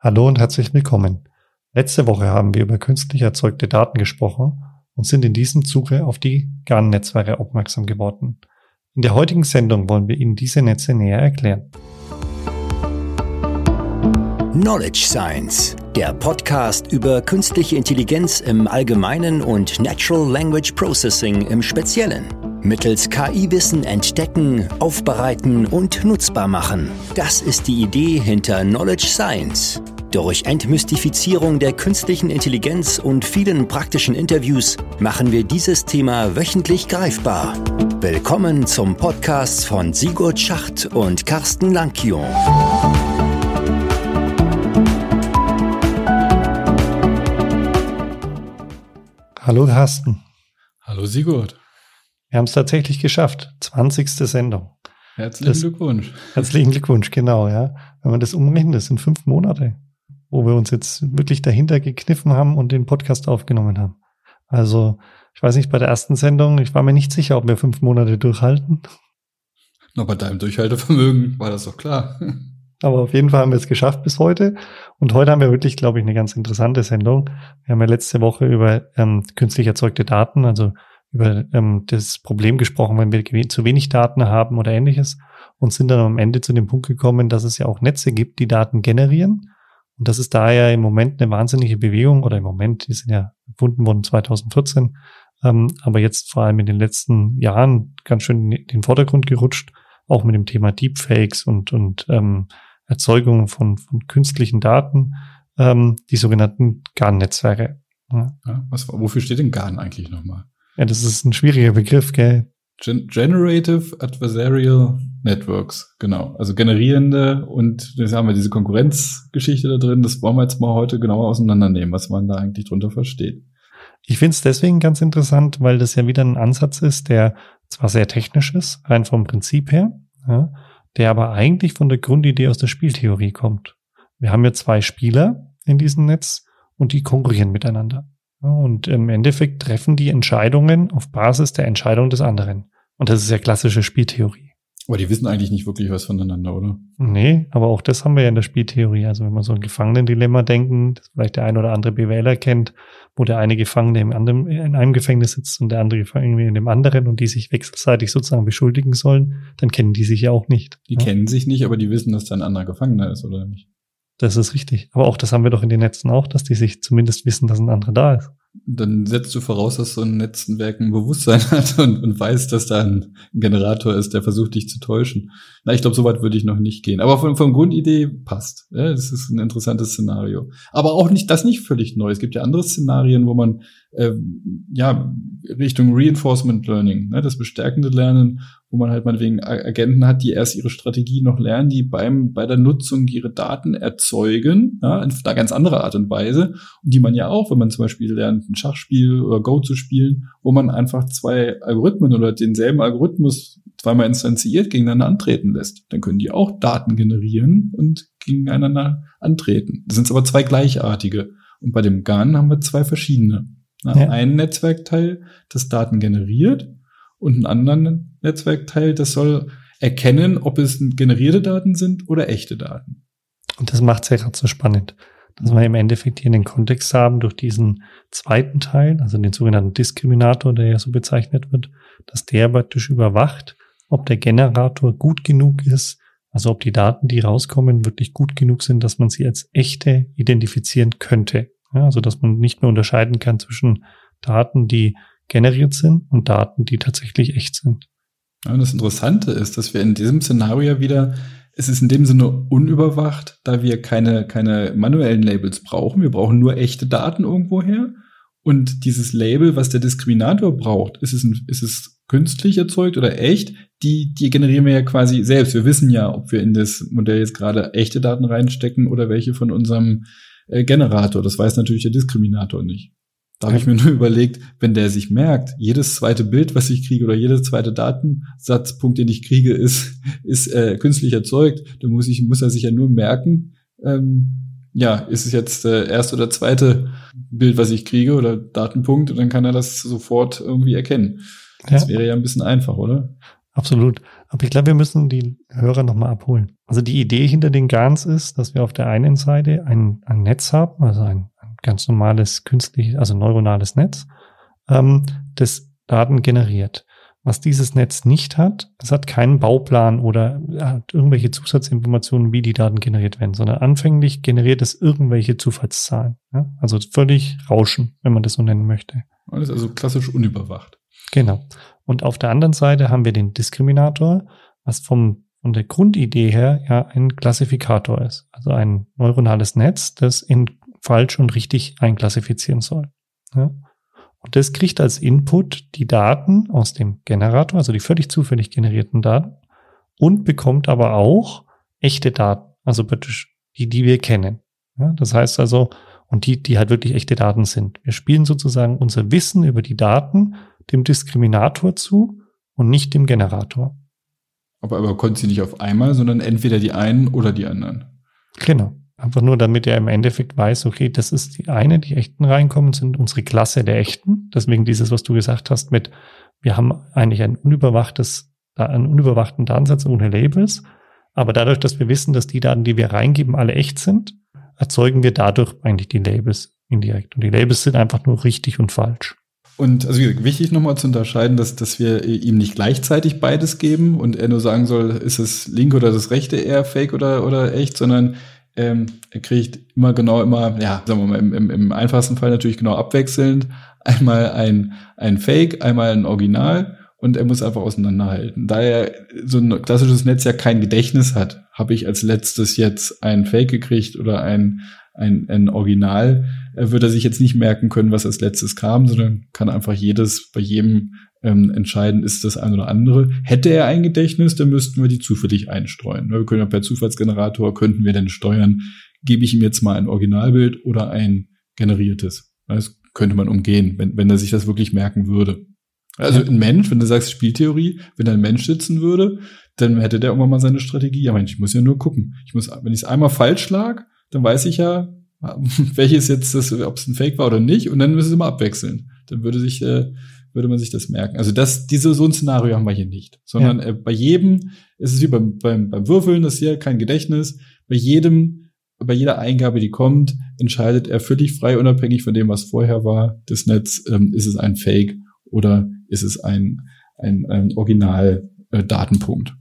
Hallo und herzlich willkommen. Letzte Woche haben wir über künstlich erzeugte Daten gesprochen und sind in diesem Zuge auf die GAN-Netzwerke aufmerksam geworden. In der heutigen Sendung wollen wir Ihnen diese Netze näher erklären. Knowledge Science, der Podcast über künstliche Intelligenz im Allgemeinen und Natural Language Processing im Speziellen mittels KI-Wissen entdecken, aufbereiten und nutzbar machen. Das ist die Idee hinter Knowledge Science. Durch Entmystifizierung der künstlichen Intelligenz und vielen praktischen Interviews machen wir dieses Thema wöchentlich greifbar. Willkommen zum Podcast von Sigurd Schacht und Carsten Lankion. Hallo Carsten. Hallo Sigurd. Wir haben es tatsächlich geschafft. 20. Sendung. Herzlichen das, Glückwunsch. Herzlichen Glückwunsch, genau, ja. Wenn man das umrechnet, das sind fünf Monate, wo wir uns jetzt wirklich dahinter gekniffen haben und den Podcast aufgenommen haben. Also, ich weiß nicht, bei der ersten Sendung, ich war mir nicht sicher, ob wir fünf Monate durchhalten. Na, bei deinem Durchhaltevermögen war das doch klar. Aber auf jeden Fall haben wir es geschafft bis heute. Und heute haben wir wirklich, glaube ich, eine ganz interessante Sendung. Wir haben ja letzte Woche über ähm, künstlich erzeugte Daten, also über ähm, das Problem gesprochen, wenn wir zu wenig Daten haben oder ähnliches und sind dann am Ende zu dem Punkt gekommen, dass es ja auch Netze gibt, die Daten generieren. Und das ist da ja im Moment eine wahnsinnige Bewegung oder im Moment, die sind ja erfunden worden 2014, ähm, aber jetzt vor allem in den letzten Jahren ganz schön in den Vordergrund gerutscht, auch mit dem Thema Deepfakes und, und ähm, Erzeugung von, von künstlichen Daten, ähm, die sogenannten GAN-Netzwerke. Ja. Ja, was, wofür steht denn GAN eigentlich nochmal? Ja, das ist ein schwieriger Begriff, gell? Gen Generative Adversarial Networks, genau. Also generierende und jetzt haben wir diese Konkurrenzgeschichte da drin. Das wollen wir jetzt mal heute genauer auseinandernehmen, was man da eigentlich drunter versteht. Ich finde es deswegen ganz interessant, weil das ja wieder ein Ansatz ist, der zwar sehr technisch ist, rein vom Prinzip her, ja, der aber eigentlich von der Grundidee aus der Spieltheorie kommt. Wir haben ja zwei Spieler in diesem Netz und die konkurrieren miteinander. Und im Endeffekt treffen die Entscheidungen auf Basis der Entscheidung des anderen. Und das ist ja klassische Spieltheorie. Aber die wissen eigentlich nicht wirklich was voneinander, oder? Nee, aber auch das haben wir ja in der Spieltheorie. Also wenn wir so ein Gefangenendilemma denken, das vielleicht der ein oder andere BWLer kennt, wo der eine Gefangene im anderen, in einem Gefängnis sitzt und der andere Gefangene in dem anderen und die sich wechselseitig sozusagen beschuldigen sollen, dann kennen die sich ja auch nicht. Die ja? kennen sich nicht, aber die wissen, dass da ein anderer Gefangener ist, oder nicht? Das ist richtig. Aber auch das haben wir doch in den Netzen auch, dass die sich zumindest wissen, dass ein anderer da ist. Dann setzt du voraus, dass so ein Netzwerk ein Bewusstsein hat und, und weiß, dass da ein Generator ist, der versucht, dich zu täuschen. Na, ich glaube, so weit würde ich noch nicht gehen. Aber von, von Grundidee passt. Ja, das ist ein interessantes Szenario. Aber auch nicht, das nicht völlig neu. Es gibt ja andere Szenarien, wo man äh, ja Richtung Reinforcement Learning, ne, das bestärkende Lernen, wo man halt meinetwegen Agenten hat, die erst ihre Strategie noch lernen, die beim bei der Nutzung ihre Daten erzeugen, ja, in einer ganz andere Art und Weise, und die man ja auch, wenn man zum Beispiel lernt, ein Schachspiel oder Go zu spielen, wo man einfach zwei Algorithmen oder denselben Algorithmus zweimal instanziert gegeneinander antreten lässt. Dann können die auch Daten generieren und gegeneinander antreten. Das sind aber zwei gleichartige. Und bei dem GAN haben wir zwei verschiedene. Ja. Ein Netzwerkteil, das Daten generiert und einen anderen Netzwerkteil, das soll erkennen, ob es generierte Daten sind oder echte Daten. Und das macht es ja gerade so spannend, dass wir im Endeffekt hier den Kontext haben durch diesen zweiten Teil, also den sogenannten Diskriminator, der ja so bezeichnet wird, dass der praktisch überwacht, ob der Generator gut genug ist, also ob die Daten, die rauskommen, wirklich gut genug sind, dass man sie als echte identifizieren könnte. Ja, also dass man nicht mehr unterscheiden kann zwischen Daten, die generiert sind und Daten, die tatsächlich echt sind. Ja, und das Interessante ist, dass wir in diesem Szenario wieder, es ist in dem Sinne unüberwacht, da wir keine, keine manuellen Labels brauchen. Wir brauchen nur echte Daten irgendwoher. Und dieses Label, was der Diskriminator braucht, ist es, ein, ist es künstlich erzeugt oder echt? Die, die generieren wir ja quasi selbst. Wir wissen ja, ob wir in das Modell jetzt gerade echte Daten reinstecken oder welche von unserem äh, Generator. Das weiß natürlich der Diskriminator nicht. Da habe ich mir nur überlegt, wenn der sich merkt, jedes zweite Bild, was ich kriege, oder jeder zweite Datensatzpunkt, den ich kriege, ist, ist äh, künstlich erzeugt, dann muss ich, muss er sich ja nur merken, ähm, ja, ist es jetzt der erste oder zweite Bild, was ich kriege, oder Datenpunkt, und dann kann er das sofort irgendwie erkennen. Das ja. wäre ja ein bisschen einfach, oder? Absolut. Aber ich glaube, wir müssen die Hörer nochmal abholen. Also die Idee hinter den GANs ist, dass wir auf der einen Seite ein, ein Netz haben, also ein ganz normales künstliches, also neuronales Netz, ähm, das Daten generiert. Was dieses Netz nicht hat, es hat keinen Bauplan oder hat irgendwelche Zusatzinformationen, wie die Daten generiert werden, sondern anfänglich generiert es irgendwelche Zufallszahlen. Ja? Also völlig Rauschen, wenn man das so nennen möchte. Alles also klassisch unüberwacht. Genau. Und auf der anderen Seite haben wir den Diskriminator, was vom, von der Grundidee her ja ein Klassifikator ist. Also ein neuronales Netz, das in falsch und richtig einklassifizieren soll. Ja? Und das kriegt als Input die Daten aus dem Generator, also die völlig zufällig generierten Daten, und bekommt aber auch echte Daten, also praktisch die, die wir kennen. Ja, das heißt also, und die, die halt wirklich echte Daten sind. Wir spielen sozusagen unser Wissen über die Daten dem Diskriminator zu und nicht dem Generator. Aber, aber konnte sie nicht auf einmal, sondern entweder die einen oder die anderen. Genau. Einfach nur, damit er im Endeffekt weiß, okay, das ist die eine, die echten reinkommen, sind unsere Klasse der echten. Deswegen dieses, was du gesagt hast mit, wir haben eigentlich ein unüberwachtes, einen unüberwachten Datensatz ohne Labels. Aber dadurch, dass wir wissen, dass die Daten, die wir reingeben, alle echt sind, erzeugen wir dadurch eigentlich die Labels indirekt. Und die Labels sind einfach nur richtig und falsch. Und also wichtig nochmal zu unterscheiden, dass, dass wir ihm nicht gleichzeitig beides geben und er nur sagen soll, ist es linke oder das rechte eher fake oder, oder echt, sondern ähm, er kriegt immer genau immer, ja, sagen wir mal, im, im, im einfachsten Fall natürlich genau abwechselnd. Einmal ein, ein Fake, einmal ein Original und er muss einfach auseinanderhalten. Da er so ein klassisches Netz ja kein Gedächtnis hat, habe ich als letztes jetzt ein Fake gekriegt oder ein, ein, ein Original, er wird er sich jetzt nicht merken können, was als letztes kam, sondern kann einfach jedes bei jedem ähm, entscheiden, ist das ein oder andere. Hätte er ein Gedächtnis, dann müssten wir die zufällig einstreuen. Wir können ja per Zufallsgenerator, könnten wir dann steuern, gebe ich ihm jetzt mal ein Originalbild oder ein generiertes. Das könnte man umgehen, wenn, wenn er sich das wirklich merken würde. Also ein Mensch, wenn du sagst Spieltheorie, wenn ein Mensch sitzen würde, dann hätte der irgendwann mal seine Strategie. Ja, Mensch, ich muss ja nur gucken. Ich muss, wenn ich es einmal falsch lag, dann weiß ich ja, welches jetzt das, ob es ein Fake war oder nicht, und dann müssen sie immer abwechseln. Dann würde sich äh, würde man sich das merken. Also das, diese, so ein Szenario haben wir hier nicht, sondern ja. äh, bei jedem ist es wie beim, beim, beim Würfeln, das hier kein Gedächtnis. Bei jedem, bei jeder Eingabe, die kommt, entscheidet er völlig frei, unabhängig von dem, was vorher war, das Netz, ähm, ist es ein Fake oder ist es ein, ein, ein Original-Datenpunkt. Äh,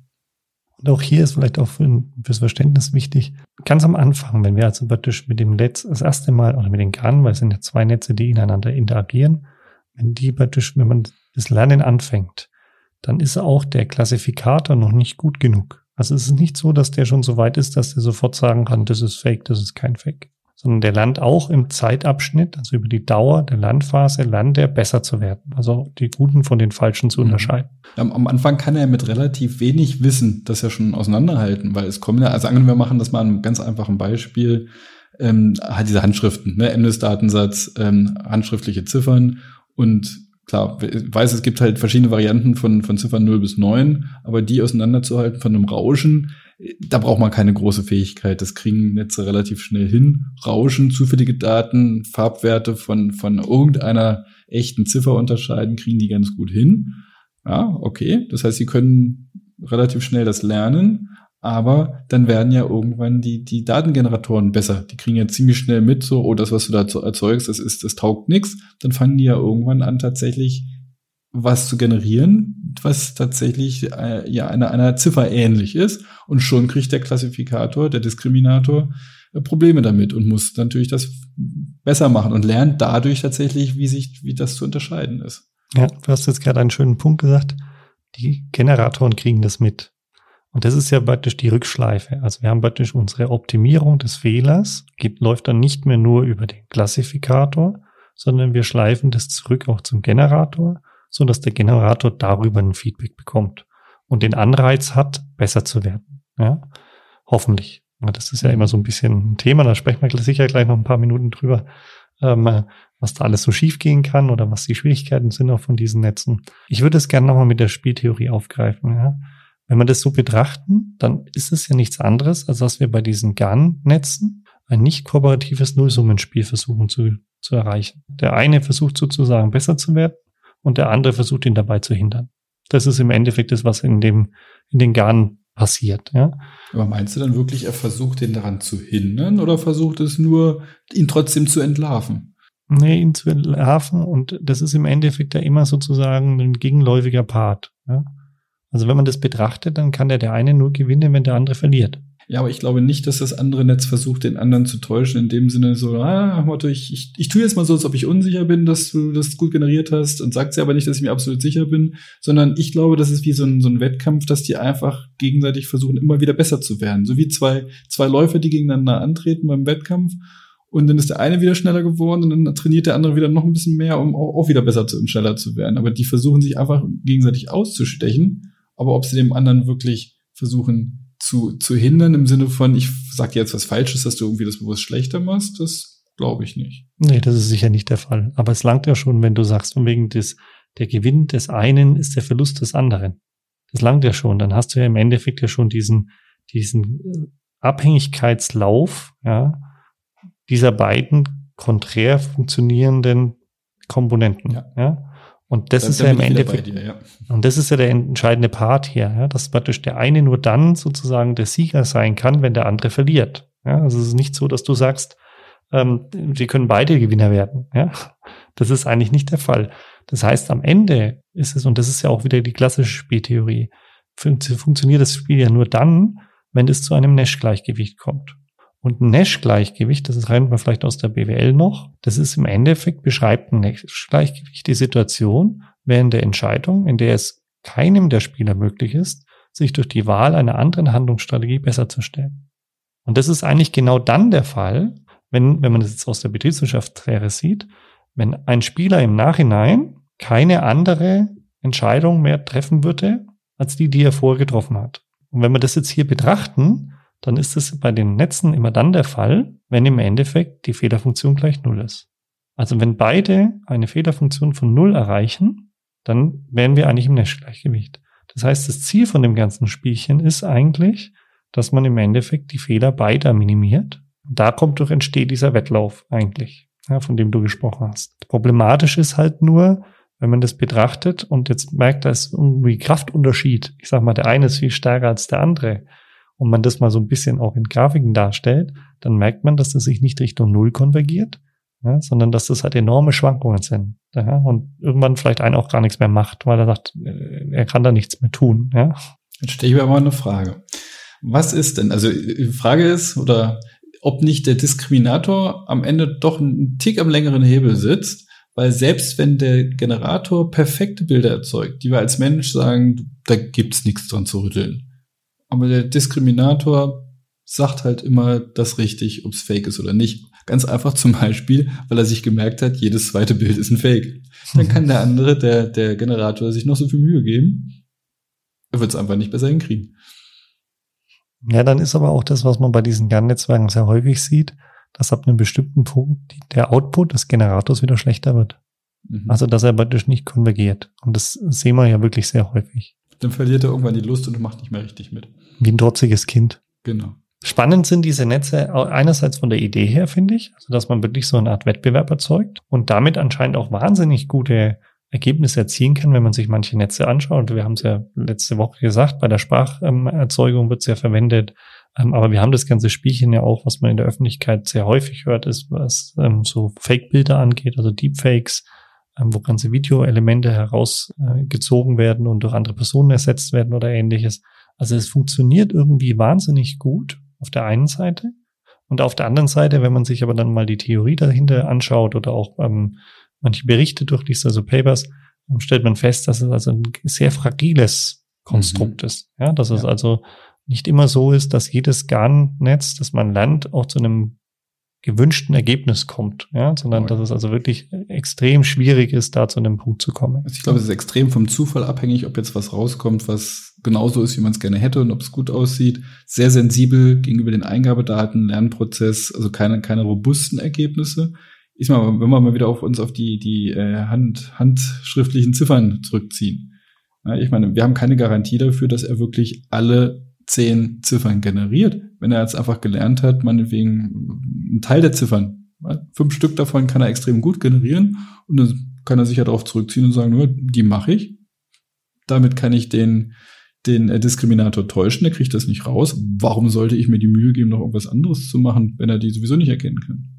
und auch hier ist vielleicht auch für, fürs Verständnis wichtig, ganz am Anfang, wenn wir also praktisch mit dem Netz das erste Mal oder mit den GAN, weil es sind ja zwei Netze, die ineinander interagieren, wenn die praktisch, wenn man das Lernen anfängt, dann ist auch der Klassifikator noch nicht gut genug. Also es ist nicht so, dass der schon so weit ist, dass der sofort sagen kann, das ist Fake, das ist kein Fake. Sondern der lernt auch im Zeitabschnitt, also über die Dauer der Lernphase, lernt er besser zu werden. Also die Guten von den Falschen zu mhm. unterscheiden. Am, am Anfang kann er mit relativ wenig Wissen das ja schon auseinanderhalten, weil es kommen ja, also angenommen, wir machen das mal ein ganz einfachen Beispiel, ähm, halt diese Handschriften, ne, MNIS-Datensatz, ähm, handschriftliche Ziffern und klar, weiß, es gibt halt verschiedene Varianten von, von Ziffern 0 bis 9, aber die auseinanderzuhalten von einem Rauschen, da braucht man keine große Fähigkeit. Das kriegen Netze relativ schnell hin. Rauschen, zufällige Daten, Farbwerte von, von irgendeiner echten Ziffer unterscheiden, kriegen die ganz gut hin. Ja, okay. Das heißt, sie können relativ schnell das lernen. Aber dann werden ja irgendwann die, die Datengeneratoren besser. Die kriegen ja ziemlich schnell mit, so, oh, das, was du da erzeugst, das ist, das taugt nichts. Dann fangen die ja irgendwann an, tatsächlich was zu generieren, was tatsächlich äh, ja einer, einer Ziffer ähnlich ist. Und schon kriegt der Klassifikator, der Diskriminator, äh, Probleme damit und muss natürlich das besser machen und lernt dadurch tatsächlich, wie sich, wie das zu unterscheiden ist. Ja, du hast jetzt gerade einen schönen Punkt gesagt. Die Generatoren kriegen das mit. Und das ist ja praktisch die Rückschleife. Also wir haben praktisch unsere Optimierung des Fehlers, geht, läuft dann nicht mehr nur über den Klassifikator, sondern wir schleifen das zurück auch zum Generator, so dass der Generator darüber ein Feedback bekommt und den Anreiz hat, besser zu werden. Ja, hoffentlich. Das ist ja immer so ein bisschen ein Thema, da sprechen wir sicher gleich noch ein paar Minuten drüber, ähm, was da alles so schief gehen kann oder was die Schwierigkeiten sind auch von diesen Netzen. Ich würde es gerne nochmal mit der Spieltheorie aufgreifen. Ja? Wenn wir das so betrachten, dann ist es ja nichts anderes, als dass wir bei diesen GAN-Netzen ein nicht kooperatives Nullsummenspiel versuchen zu, zu erreichen. Der eine versucht sozusagen besser zu werden und der andere versucht ihn dabei zu hindern. Das ist im Endeffekt das, was in dem, in den Garnen passiert, ja. Aber meinst du dann wirklich, er versucht den daran zu hindern oder versucht es nur, ihn trotzdem zu entlarven? Nee, ihn zu entlarven und das ist im Endeffekt ja immer sozusagen ein gegenläufiger Part, ja. Also wenn man das betrachtet, dann kann der der eine nur gewinnen, wenn der andere verliert. Ja, aber ich glaube nicht, dass das andere Netz versucht, den anderen zu täuschen, in dem Sinne so, ah, Motto, ich, ich, ich tue jetzt mal so, als ob ich unsicher bin, dass du das gut generiert hast und sagt sie aber nicht, dass ich mir absolut sicher bin, sondern ich glaube, das ist wie so ein, so ein Wettkampf, dass die einfach gegenseitig versuchen, immer wieder besser zu werden. So wie zwei, zwei Läufer, die gegeneinander antreten beim Wettkampf und dann ist der eine wieder schneller geworden und dann trainiert der andere wieder noch ein bisschen mehr, um auch, auch wieder besser zu, und schneller zu werden. Aber die versuchen sich einfach gegenseitig auszustechen, aber ob sie dem anderen wirklich versuchen, zu, zu hindern im Sinne von, ich sag dir jetzt was Falsches, dass du irgendwie das bewusst schlechter machst, das glaube ich nicht. Nee, das ist sicher nicht der Fall. Aber es langt ja schon, wenn du sagst, von wegen des, der Gewinn des einen ist der Verlust des anderen. Das langt ja schon. Dann hast du ja im Endeffekt ja schon diesen, diesen äh, Abhängigkeitslauf, ja, dieser beiden konträr funktionierenden Komponenten, ja. ja. Und das, das ist ja im Endeffekt, dir, ja. und das ist ja der entscheidende Part hier, ja, dass praktisch der eine nur dann sozusagen der Sieger sein kann, wenn der andere verliert. Ja, also es ist nicht so, dass du sagst, ähm, wir können beide Gewinner werden. Ja, das ist eigentlich nicht der Fall. Das heißt, am Ende ist es, und das ist ja auch wieder die klassische Spieltheorie, fun funktioniert das Spiel ja nur dann, wenn es zu einem Nash-Gleichgewicht kommt. Und ein Nash-Gleichgewicht, das rennt man vielleicht aus der BWL noch, das ist im Endeffekt, beschreibt ein Nash-Gleichgewicht die Situation während der Entscheidung, in der es keinem der Spieler möglich ist, sich durch die Wahl einer anderen Handlungsstrategie besser zu stellen. Und das ist eigentlich genau dann der Fall, wenn, wenn man das jetzt aus der Betriebswirtschaftslehre sieht, wenn ein Spieler im Nachhinein keine andere Entscheidung mehr treffen würde, als die, die er vorher getroffen hat. Und wenn wir das jetzt hier betrachten, dann ist es bei den Netzen immer dann der Fall, wenn im Endeffekt die Fehlerfunktion gleich Null ist. Also wenn beide eine Fehlerfunktion von Null erreichen, dann wären wir eigentlich im Nash-Gleichgewicht. Das heißt, das Ziel von dem ganzen Spielchen ist eigentlich, dass man im Endeffekt die Fehler beider minimiert. Da kommt durch entsteht dieser Wettlauf eigentlich, ja, von dem du gesprochen hast. Problematisch ist halt nur, wenn man das betrachtet und jetzt merkt, da ist irgendwie Kraftunterschied. Ich sag mal, der eine ist viel stärker als der andere und man das mal so ein bisschen auch in Grafiken darstellt, dann merkt man, dass das sich nicht Richtung Null konvergiert, ja, sondern dass das halt enorme Schwankungen sind. Ja, und irgendwann vielleicht einen auch gar nichts mehr macht, weil er sagt, äh, er kann da nichts mehr tun. Ja. Jetzt stelle ich mir mal eine Frage. Was ist denn, also die Frage ist, oder ob nicht der Diskriminator am Ende doch einen Tick am längeren Hebel sitzt, weil selbst wenn der Generator perfekte Bilder erzeugt, die wir als Mensch sagen, da gibt's nichts dran zu rütteln, aber der Diskriminator sagt halt immer das richtig, ob es fake ist oder nicht. Ganz einfach zum Beispiel, weil er sich gemerkt hat, jedes zweite Bild ist ein Fake. Dann kann der andere, der, der Generator, sich noch so viel Mühe geben. Er wird es einfach nicht besser hinkriegen. Ja, dann ist aber auch das, was man bei diesen GAN-Netzwerken sehr häufig sieht, dass ab einem bestimmten Punkt der Output des Generators wieder schlechter wird. Mhm. Also, dass er praktisch nicht konvergiert. Und das sehen wir ja wirklich sehr häufig. Dann verliert er irgendwann die Lust und macht nicht mehr richtig mit. Wie ein trotziges Kind. Genau. Spannend sind diese Netze einerseits von der Idee her, finde ich, also dass man wirklich so eine Art Wettbewerb erzeugt und damit anscheinend auch wahnsinnig gute Ergebnisse erzielen kann, wenn man sich manche Netze anschaut. Wir haben es ja letzte Woche gesagt, bei der Spracherzeugung wird es ja verwendet. Ähm, aber wir haben das ganze Spielchen ja auch, was man in der Öffentlichkeit sehr häufig hört, ist, was ähm, so Fake-Bilder angeht, also Deepfakes, wo ganze Videoelemente herausgezogen werden und durch andere Personen ersetzt werden oder ähnliches. Also es funktioniert irgendwie wahnsinnig gut auf der einen Seite. Und auf der anderen Seite, wenn man sich aber dann mal die Theorie dahinter anschaut oder auch ähm, manche Berichte durchliest, also Papers, dann stellt man fest, dass es also ein sehr fragiles Konstrukt mhm. ist. Ja, dass ja. es also nicht immer so ist, dass jedes GAN-Netz, das man lernt, auch zu einem gewünschten Ergebnis kommt, ja, sondern oh, dass es also wirklich extrem schwierig ist, da zu einem Punkt zu kommen. Also ich glaube, es ist extrem vom Zufall abhängig, ob jetzt was rauskommt, was genauso ist, wie man es gerne hätte und ob es gut aussieht. Sehr sensibel gegenüber den Eingabedaten, Lernprozess, also keine, keine robusten Ergebnisse. Ich mal, wenn wir mal wieder auf uns auf die, die äh, Hand, handschriftlichen Ziffern zurückziehen. Ja, ich meine, wir haben keine Garantie dafür, dass er wirklich alle zehn Ziffern generiert. Wenn er jetzt einfach gelernt hat, meinetwegen einen Teil der Ziffern, fünf Stück davon kann er extrem gut generieren und dann kann er sich ja darauf zurückziehen und sagen, nur die mache ich. damit kann ich den, den äh, Diskriminator täuschen, der kriegt das nicht raus. Warum sollte ich mir die Mühe geben, noch irgendwas anderes zu machen, wenn er die sowieso nicht erkennen kann?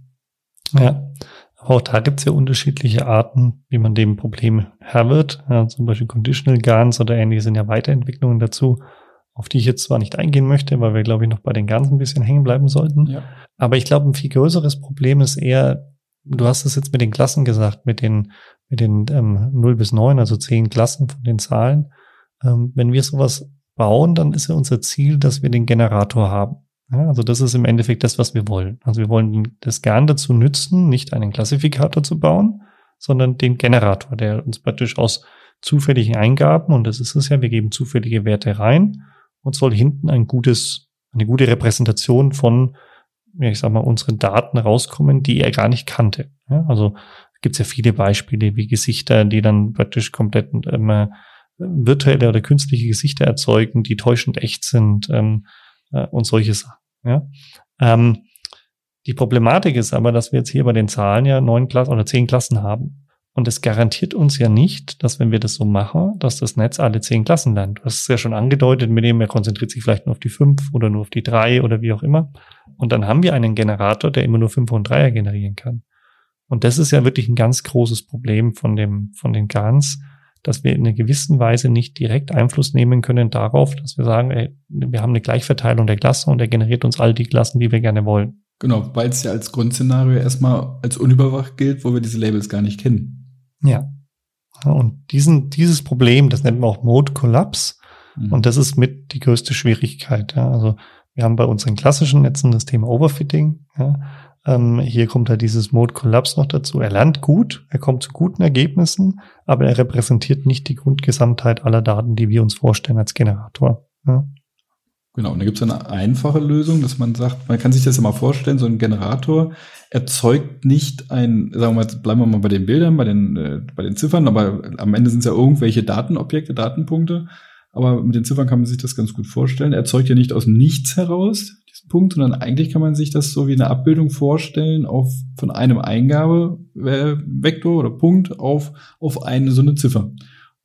Ja, aber auch da gibt es ja unterschiedliche Arten, wie man dem Problem Herr wird. Ja, zum Beispiel Conditional GANs oder ähnliche sind ja Weiterentwicklungen dazu, auf die ich jetzt zwar nicht eingehen möchte, weil wir, glaube ich, noch bei den GANs ein bisschen hängen bleiben sollten. Ja. Aber ich glaube, ein viel größeres Problem ist eher, du hast es jetzt mit den Klassen gesagt, mit den, mit den ähm, 0 bis 9, also 10 Klassen von den Zahlen. Ähm, wenn wir sowas bauen, dann ist ja unser Ziel, dass wir den Generator haben. Ja, also das ist im Endeffekt das, was wir wollen. Also wir wollen das gern dazu nützen, nicht einen Klassifikator zu bauen, sondern den Generator, der uns praktisch aus zufälligen Eingaben, und das ist es ja, wir geben zufällige Werte rein und soll hinten ein gutes, eine gute Repräsentation von, ja, ich sag mal, unseren Daten rauskommen, die er gar nicht kannte. Ja, also gibt es ja viele Beispiele wie Gesichter, die dann praktisch komplett ähm, virtuelle oder künstliche Gesichter erzeugen, die täuschend echt sind. Ähm, äh, und solche Sachen. Ja? Ähm, die Problematik ist aber, dass wir jetzt hier bei den Zahlen ja neun Klassen oder zehn Klassen haben. Und es garantiert uns ja nicht, dass wenn wir das so machen, dass das Netz alle zehn Klassen lernt. Du hast es ja schon angedeutet, mit dem er konzentriert sich vielleicht nur auf die fünf oder nur auf die drei oder wie auch immer. Und dann haben wir einen Generator, der immer nur fünf und dreier generieren kann. Und das ist ja wirklich ein ganz großes Problem von dem, von den GANs, dass wir in einer gewissen Weise nicht direkt Einfluss nehmen können darauf, dass wir sagen, ey, wir haben eine Gleichverteilung der Klassen und er generiert uns all die Klassen, die wir gerne wollen. Genau, weil es ja als Grundszenario erstmal als unüberwacht gilt, wo wir diese Labels gar nicht kennen. Ja. Und diesen, dieses Problem, das nennt man auch Mode Collapse. Mhm. Und das ist mit die größte Schwierigkeit. Ja. Also wir haben bei unseren klassischen Netzen das Thema Overfitting. Ja. Ähm, hier kommt halt dieses Mode Collapse noch dazu. Er lernt gut, er kommt zu guten Ergebnissen, aber er repräsentiert nicht die Grundgesamtheit aller Daten, die wir uns vorstellen als Generator. Ja. Genau, und da gibt es eine einfache Lösung, dass man sagt, man kann sich das ja mal vorstellen, so ein Generator erzeugt nicht ein, sagen wir mal, bleiben wir mal bei den Bildern, bei den, äh, bei den Ziffern, aber am Ende sind es ja irgendwelche Datenobjekte, Datenpunkte. Aber mit den Ziffern kann man sich das ganz gut vorstellen. Er erzeugt ja nicht aus Nichts heraus Punkt, sondern eigentlich kann man sich das so wie eine Abbildung vorstellen auf von einem Eingabevektor oder Punkt auf, auf eine so eine Ziffer.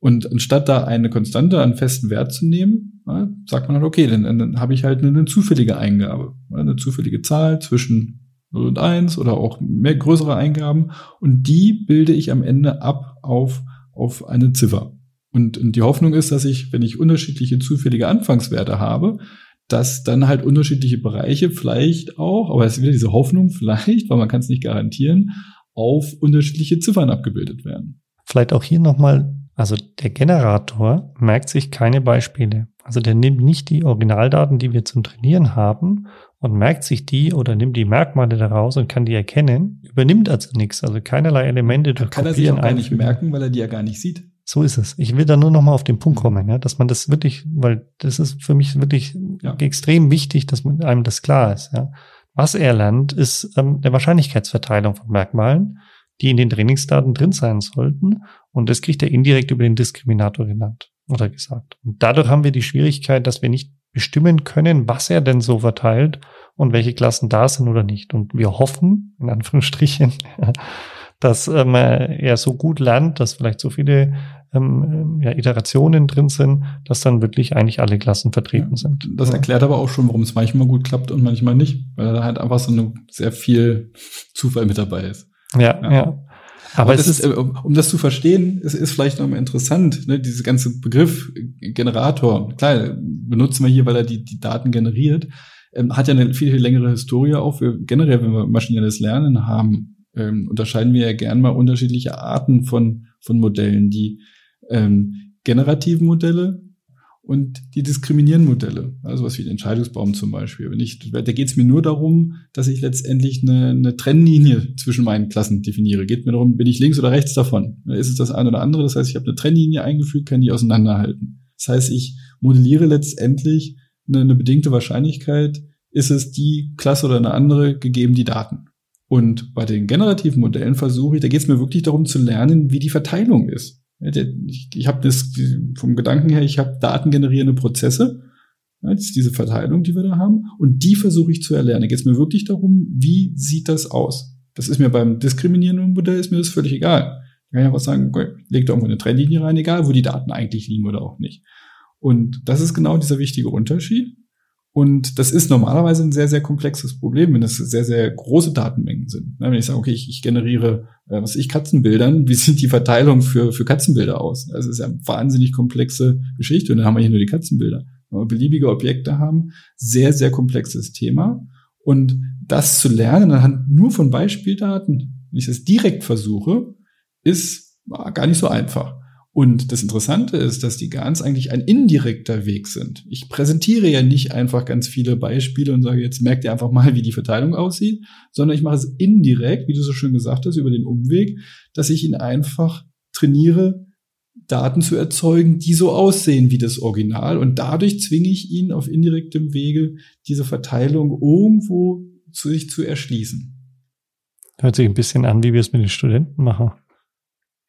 Und anstatt da eine Konstante, einen festen Wert zu nehmen, ja, sagt man halt, okay, dann, dann habe ich halt eine, eine zufällige Eingabe, eine zufällige Zahl zwischen 0 und 1 oder auch mehr größere Eingaben und die bilde ich am Ende ab auf, auf eine Ziffer. Und, und die Hoffnung ist, dass ich, wenn ich unterschiedliche zufällige Anfangswerte habe, dass dann halt unterschiedliche Bereiche vielleicht auch, aber es ist wieder diese Hoffnung vielleicht, weil man kann es nicht garantieren, auf unterschiedliche Ziffern abgebildet werden. Vielleicht auch hier nochmal, also der Generator merkt sich keine Beispiele. Also der nimmt nicht die Originaldaten, die wir zum Trainieren haben und merkt sich die oder nimmt die Merkmale daraus und kann die erkennen, übernimmt also nichts, also keinerlei Elemente durch Kann Kopieren er sich auch gar nicht merken, weil er die ja gar nicht sieht. So ist es. Ich will da nur noch mal auf den Punkt kommen, ja, dass man das wirklich, weil das ist für mich wirklich ja. extrem wichtig, dass man einem das klar ist. Ja. Was er lernt, ist ähm, der Wahrscheinlichkeitsverteilung von Merkmalen, die in den Trainingsdaten drin sein sollten. Und das kriegt er indirekt über den Diskriminator genannt oder gesagt. Und dadurch haben wir die Schwierigkeit, dass wir nicht bestimmen können, was er denn so verteilt und welche Klassen da sind oder nicht. Und wir hoffen, in Anführungsstrichen, dass ähm, er so gut lernt, dass vielleicht so viele ähm, ja, Iterationen drin sind, dass dann wirklich eigentlich alle Klassen vertreten ja, sind. Das erklärt aber auch schon, warum es manchmal gut klappt und manchmal nicht, weil da halt einfach so eine sehr viel Zufall mit dabei ist. Ja, ja. ja. Aber, es ist, ist, um, um das zu verstehen, es ist vielleicht nochmal interessant, ne, dieses ganze Begriff Generator. Klar, benutzen wir hier, weil er die, die Daten generiert, ähm, hat ja eine viel, viel längere Historie auch. Wir, generell, wenn wir maschinelles Lernen haben, ähm, unterscheiden wir ja gern mal unterschiedliche Arten von, von Modellen, die ähm, generativen Modelle und die diskriminierenden Modelle, also was wie den Entscheidungsbaum zum Beispiel. Wenn ich, da geht es mir nur darum, dass ich letztendlich eine, eine Trennlinie zwischen meinen Klassen definiere. Geht mir darum, bin ich links oder rechts davon? Ist es das eine oder andere? Das heißt, ich habe eine Trennlinie eingefügt, kann die auseinanderhalten. Das heißt, ich modelliere letztendlich eine, eine bedingte Wahrscheinlichkeit, ist es die Klasse oder eine andere, gegeben die Daten. Und bei den generativen Modellen versuche ich, da geht es mir wirklich darum zu lernen, wie die Verteilung ist. Ich, ich habe das vom Gedanken her, ich habe datengenerierende Prozesse. Das ist diese Verteilung, die wir da haben. Und die versuche ich zu erlernen. Geht es mir wirklich darum, wie sieht das aus? Das ist mir beim diskriminierenden Modell ist mir das völlig egal. kann ich einfach sagen, leg da irgendwo eine Trennlinie rein, egal wo die Daten eigentlich liegen oder auch nicht. Und das ist genau dieser wichtige Unterschied. Und das ist normalerweise ein sehr, sehr komplexes Problem, wenn es sehr, sehr große Datenmengen sind. Wenn ich sage, okay, ich, ich generiere, äh, was ich Katzenbildern, wie sieht die Verteilung für, für Katzenbilder aus? Das ist ja eine wahnsinnig komplexe Geschichte und dann haben wir hier nur die Katzenbilder. Wenn wir beliebige Objekte haben, sehr, sehr komplexes Thema. Und das zu lernen anhand nur von Beispieldaten, wenn ich das direkt versuche, ist gar nicht so einfach. Und das Interessante ist, dass die GANs eigentlich ein indirekter Weg sind. Ich präsentiere ja nicht einfach ganz viele Beispiele und sage, jetzt merkt ihr einfach mal, wie die Verteilung aussieht, sondern ich mache es indirekt, wie du so schön gesagt hast, über den Umweg, dass ich ihn einfach trainiere, Daten zu erzeugen, die so aussehen wie das Original. Und dadurch zwinge ich ihn auf indirektem Wege, diese Verteilung irgendwo zu sich zu erschließen. Hört sich ein bisschen an, wie wir es mit den Studenten machen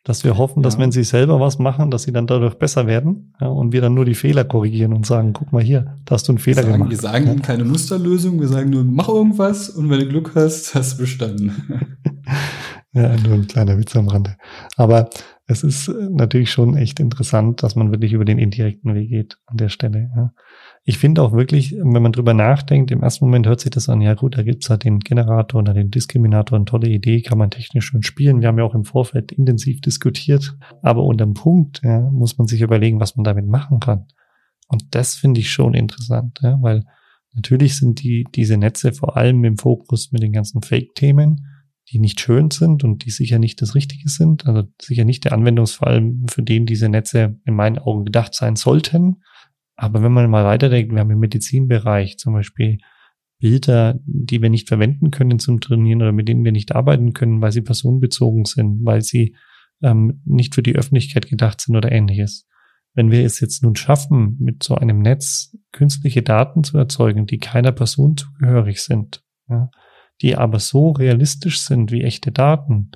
dass wir hoffen, dass wenn sie selber was machen, dass sie dann dadurch besser werden ja, und wir dann nur die Fehler korrigieren und sagen, guck mal hier, da hast du einen Fehler sagen, gemacht. Wir sagen ja. ihnen keine Musterlösung, wir sagen nur, mach irgendwas und wenn du Glück hast, hast du bestanden. ja, nur ein kleiner Witz am Rande. Aber es ist natürlich schon echt interessant, dass man wirklich über den indirekten Weg geht an der Stelle. Ja ich finde auch wirklich, wenn man drüber nachdenkt, im ersten Moment hört sich das an, ja gut, da gibt's halt den Generator oder den Diskriminator, eine tolle Idee, kann man technisch schön spielen. Wir haben ja auch im Vorfeld intensiv diskutiert. Aber unterm Punkt ja, muss man sich überlegen, was man damit machen kann. Und das finde ich schon interessant, ja, weil natürlich sind die, diese Netze vor allem im Fokus mit den ganzen Fake-Themen, die nicht schön sind und die sicher nicht das Richtige sind. Also sicher nicht der Anwendungsfall, für den diese Netze in meinen Augen gedacht sein sollten. Aber wenn man mal weiterdenkt, wir haben im Medizinbereich zum Beispiel Bilder, die wir nicht verwenden können zum Trainieren oder mit denen wir nicht arbeiten können, weil sie personenbezogen sind, weil sie ähm, nicht für die Öffentlichkeit gedacht sind oder ähnliches. Wenn wir es jetzt nun schaffen, mit so einem Netz künstliche Daten zu erzeugen, die keiner Person zugehörig sind, ja, die aber so realistisch sind wie echte Daten,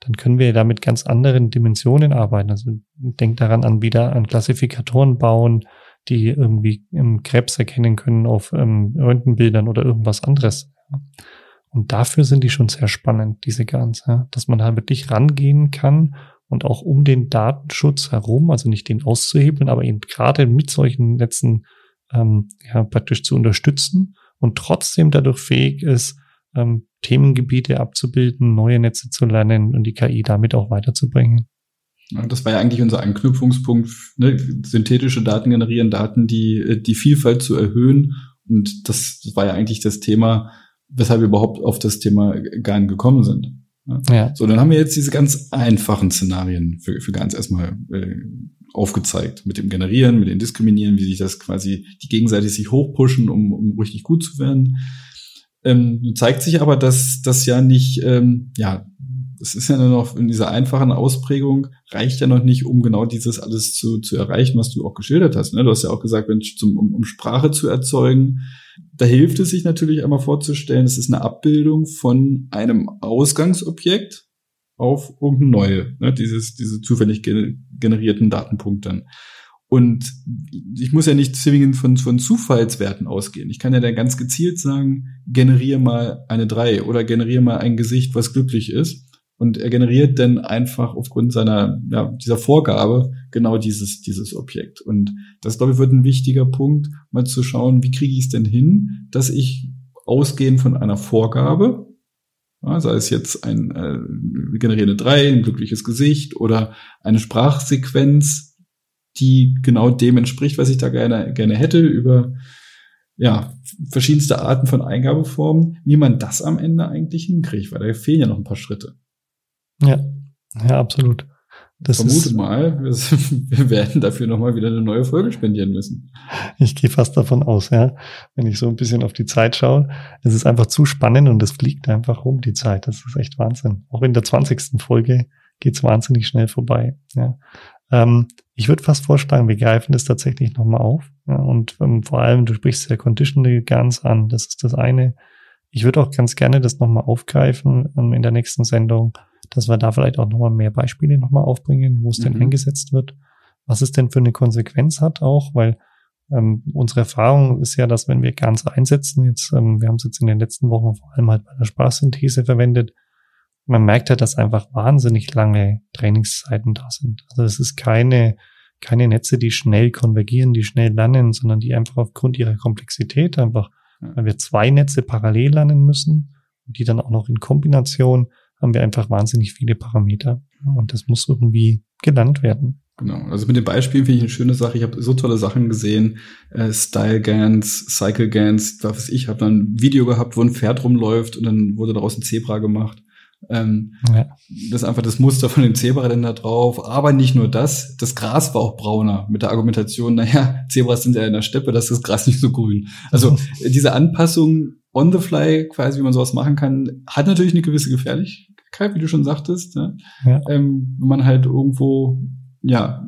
dann können wir da mit ganz anderen Dimensionen arbeiten. Also denkt daran an wieder an Klassifikatoren bauen, die irgendwie ähm, Krebs erkennen können auf ähm, Röntgenbildern oder irgendwas anderes. Und dafür sind die schon sehr spannend, diese GANs, ja? dass man da wirklich rangehen kann und auch um den Datenschutz herum, also nicht den auszuhebeln, aber eben gerade mit solchen Netzen ähm, ja, praktisch zu unterstützen und trotzdem dadurch fähig ist, ähm, Themengebiete abzubilden, neue Netze zu lernen und die KI damit auch weiterzubringen. Das war ja eigentlich unser Anknüpfungspunkt, ne? synthetische Daten generieren, Daten, die äh, die Vielfalt zu erhöhen. Und das, war ja eigentlich das Thema, weshalb wir überhaupt auf das Thema GAN gekommen sind. Ja. So, dann haben wir jetzt diese ganz einfachen Szenarien für, für GANs erstmal äh, aufgezeigt. Mit dem Generieren, mit dem Diskriminieren, wie sich das quasi, die gegenseitig sich hochpushen, um, um richtig gut zu werden. Ähm, zeigt sich aber, dass das ja nicht, ähm, ja, es ist ja nur noch in dieser einfachen Ausprägung, reicht ja noch nicht, um genau dieses alles zu, zu erreichen, was du auch geschildert hast. Ne? Du hast ja auch gesagt, wenn, zum, um, um Sprache zu erzeugen, da hilft es sich natürlich einmal vorzustellen, es ist eine Abbildung von einem Ausgangsobjekt auf irgendeine neue, ne? dieses, diese zufällig generierten Datenpunkte. Und ich muss ja nicht zwingend von, von Zufallswerten ausgehen. Ich kann ja dann ganz gezielt sagen, generiere mal eine 3 oder generiere mal ein Gesicht, was glücklich ist. Und er generiert dann einfach aufgrund seiner, ja, dieser Vorgabe genau dieses, dieses Objekt. Und das, glaube ich, wird ein wichtiger Punkt, mal zu schauen, wie kriege ich es denn hin, dass ich ausgehend von einer Vorgabe, ja, sei es jetzt ein äh, generierende drei, ein glückliches Gesicht oder eine Sprachsequenz, die genau dem entspricht, was ich da gerne, gerne hätte, über ja, verschiedenste Arten von Eingabeformen, wie man das am Ende eigentlich hinkriegt, weil da fehlen ja noch ein paar Schritte. Ja, ja, absolut. Das Vermute ist, mal, wir werden dafür nochmal wieder eine neue Folge spendieren müssen. Ich gehe fast davon aus, ja. Wenn ich so ein bisschen auf die Zeit schaue, es ist einfach zu spannend und es fliegt einfach rum, die Zeit. Das ist echt Wahnsinn. Auch in der 20. Folge geht's wahnsinnig schnell vorbei. Ja. Ähm, ich würde fast vorschlagen, wir greifen das tatsächlich nochmal auf. Ja, und ähm, vor allem, du sprichst ja Conditional ganz an, das ist das eine. Ich würde auch ganz gerne das nochmal aufgreifen ähm, in der nächsten Sendung dass wir da vielleicht auch nochmal mehr Beispiele nochmal aufbringen, wo es mhm. denn eingesetzt wird, was es denn für eine Konsequenz hat auch, weil ähm, unsere Erfahrung ist ja, dass wenn wir ganz einsetzen, jetzt, ähm, wir haben es jetzt in den letzten Wochen vor allem halt bei der Sprachsynthese verwendet, man merkt ja, dass einfach wahnsinnig lange Trainingszeiten da sind. Also es ist keine, keine Netze, die schnell konvergieren, die schnell lernen, sondern die einfach aufgrund ihrer Komplexität einfach, weil wir zwei Netze parallel lernen müssen, die dann auch noch in Kombination haben wir einfach wahnsinnig viele Parameter. Und das muss irgendwie gelernt werden. Genau, also mit den Beispielen finde ich eine schöne Sache. Ich habe so tolle Sachen gesehen, äh, Style Gans, Cycle Gans, was weiß ich, habe dann ein Video gehabt, wo ein Pferd rumläuft und dann wurde daraus ein Zebra gemacht. Ähm, ja. Das ist einfach das Muster von dem Zebra dann da drauf. Aber nicht nur das, das Gras war auch brauner mit der Argumentation, naja, Zebras sind ja in der Steppe, das ist das Gras nicht so grün. Also diese Anpassung on the fly, quasi, wie man sowas machen kann, hat natürlich eine gewisse Gefährlichkeit, wie du schon sagtest. Ne? Ja. Ähm, wenn man halt irgendwo ja,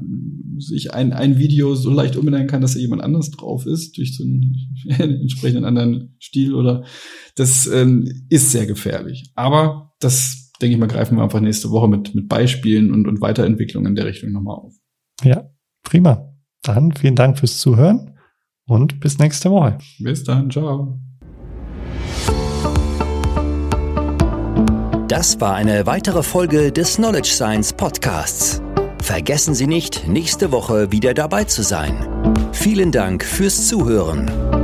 sich ein, ein Video so leicht umbenennen kann, dass da jemand anders drauf ist, durch so einen entsprechenden anderen Stil oder das ähm, ist sehr gefährlich. Aber das, denke ich mal, greifen wir einfach nächste Woche mit, mit Beispielen und, und Weiterentwicklungen in der Richtung nochmal auf. Ja, prima. Dann vielen Dank fürs Zuhören und bis nächste Woche. Bis dann, ciao. Das war eine weitere Folge des Knowledge Science Podcasts. Vergessen Sie nicht, nächste Woche wieder dabei zu sein. Vielen Dank fürs Zuhören.